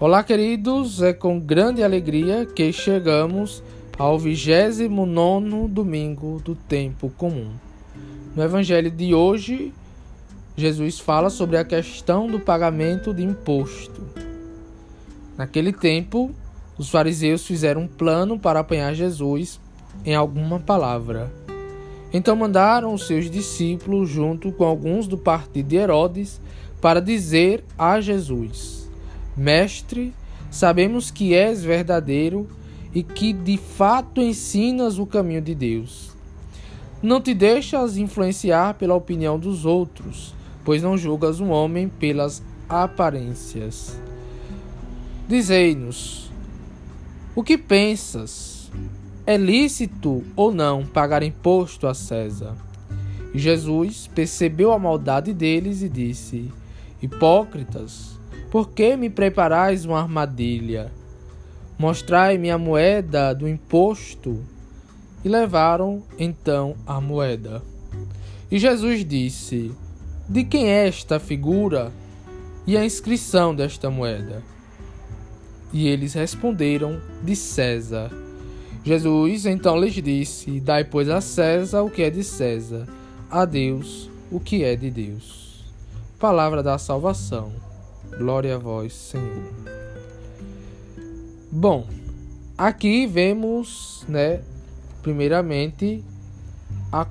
Olá, queridos, é com grande alegria que chegamos ao 29 domingo do tempo comum. No evangelho de hoje, Jesus fala sobre a questão do pagamento de imposto. Naquele tempo, os fariseus fizeram um plano para apanhar Jesus em alguma palavra. Então mandaram os seus discípulos, junto com alguns do partido de Herodes, para dizer a Jesus: Mestre, sabemos que és verdadeiro e que de fato ensinas o caminho de Deus. Não te deixas influenciar pela opinião dos outros, pois não julgas um homem pelas aparências. Dizei-nos: o que pensas? É lícito ou não pagar imposto a César? Jesus percebeu a maldade deles e disse: Hipócritas, por que me preparais uma armadilha? Mostrai-me a moeda do imposto. E levaram então a moeda. E Jesus disse: De quem é esta figura e a inscrição desta moeda? E eles responderam: De César. Jesus então lhes disse: Dai, pois, a César o que é de César, a Deus o que é de Deus. Palavra da salvação. Glória a vós, Senhor. Bom, aqui vemos, né, primeiramente a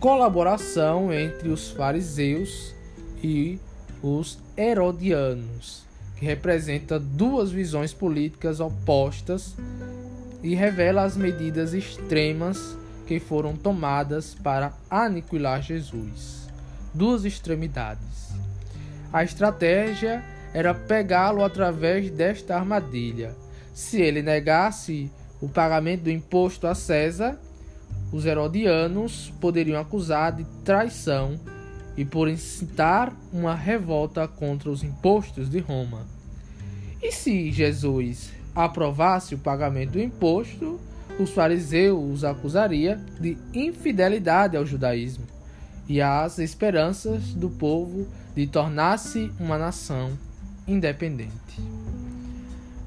colaboração entre os fariseus e os herodianos, que representa duas visões políticas opostas e revela as medidas extremas que foram tomadas para aniquilar Jesus. Duas extremidades. A estratégia era pegá-lo através desta armadilha. Se ele negasse o pagamento do imposto a César, os herodianos poderiam acusar de traição e por incitar uma revolta contra os impostos de Roma. E se Jesus aprovasse o pagamento do imposto, os fariseus os acusaria de infidelidade ao judaísmo e às esperanças do povo de tornar-se uma nação independente.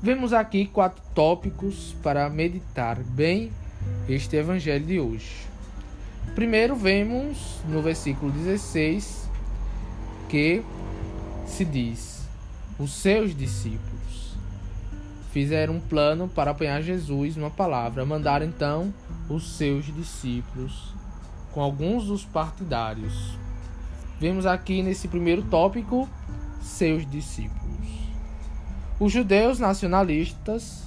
Vemos aqui quatro tópicos para meditar bem este evangelho de hoje. Primeiro, vemos no versículo 16 que se diz: Os seus discípulos fizeram um plano para apanhar Jesus numa palavra. Mandaram então os seus discípulos com alguns dos partidários. Vemos aqui nesse primeiro tópico seus discípulos. Os judeus nacionalistas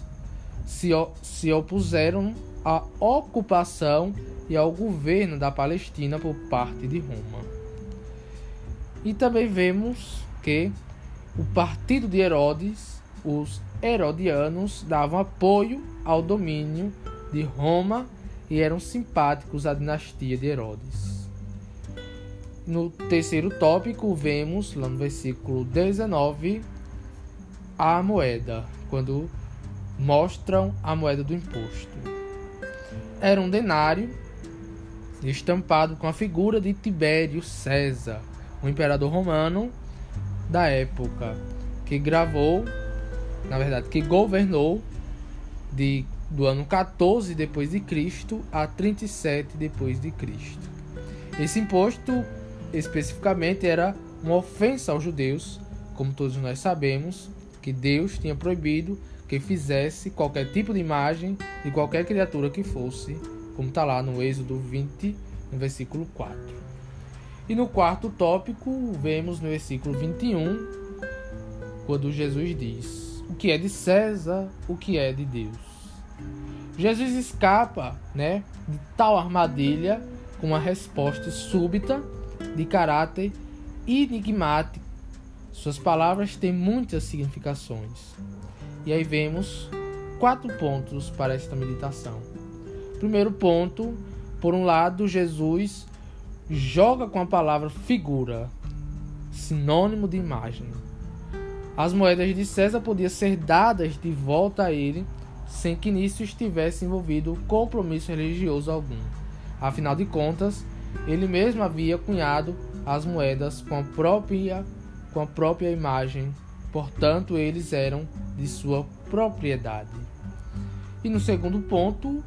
se, se opuseram à ocupação e ao governo da Palestina por parte de Roma. E também vemos que o partido de Herodes, os herodianos, davam apoio ao domínio de Roma e eram simpáticos à dinastia de Herodes. No terceiro tópico, vemos lá no versículo 19 a moeda, quando mostram a moeda do imposto. Era um denário estampado com a figura de Tibério César, o imperador romano da época, que gravou, na verdade, que governou de do ano 14 depois de Cristo a 37 depois de Cristo. Esse imposto especificamente era uma ofensa aos judeus, como todos nós sabemos, que Deus tinha proibido que fizesse qualquer tipo de imagem de qualquer criatura que fosse, como está lá no Êxodo 20, no versículo 4. E no quarto tópico, vemos no versículo 21, quando Jesus diz: O que é de César, o que é de Deus. Jesus escapa né, de tal armadilha com uma resposta súbita de caráter enigmático suas palavras têm muitas significações. E aí vemos quatro pontos para esta meditação. Primeiro ponto, por um lado, Jesus joga com a palavra figura, sinônimo de imagem. As moedas de César podiam ser dadas de volta a ele sem que nisso estivesse envolvido compromisso religioso algum. Afinal de contas, ele mesmo havia cunhado as moedas com a própria com a própria imagem, portanto, eles eram de sua propriedade. E no segundo ponto,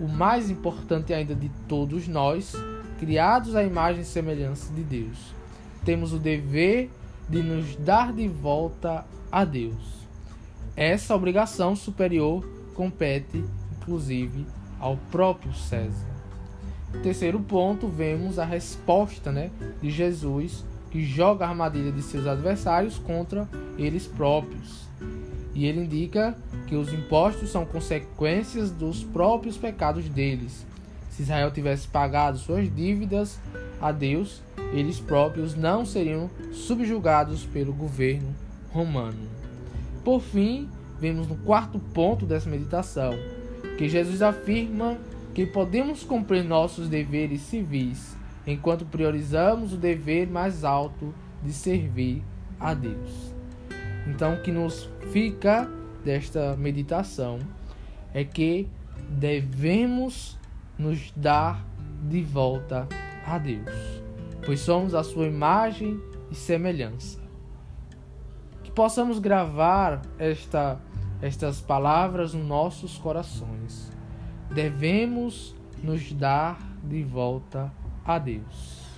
o mais importante ainda de todos nós, criados à imagem e semelhança de Deus, temos o dever de nos dar de volta a Deus. Essa obrigação superior compete, inclusive, ao próprio César. Terceiro ponto, vemos a resposta né, de Jesus, que joga a armadilha de seus adversários contra eles próprios. E ele indica que os impostos são consequências dos próprios pecados deles. Se Israel tivesse pagado suas dívidas a Deus, eles próprios não seriam subjugados pelo governo romano. Por fim, vemos no quarto ponto dessa meditação que Jesus afirma que podemos cumprir nossos deveres civis enquanto priorizamos o dever mais alto de servir a Deus. Então, o que nos fica desta meditação é que devemos nos dar de volta a Deus, pois somos a sua imagem e semelhança. Que possamos gravar esta, estas palavras nos nossos corações devemos nos dar de volta a Deus.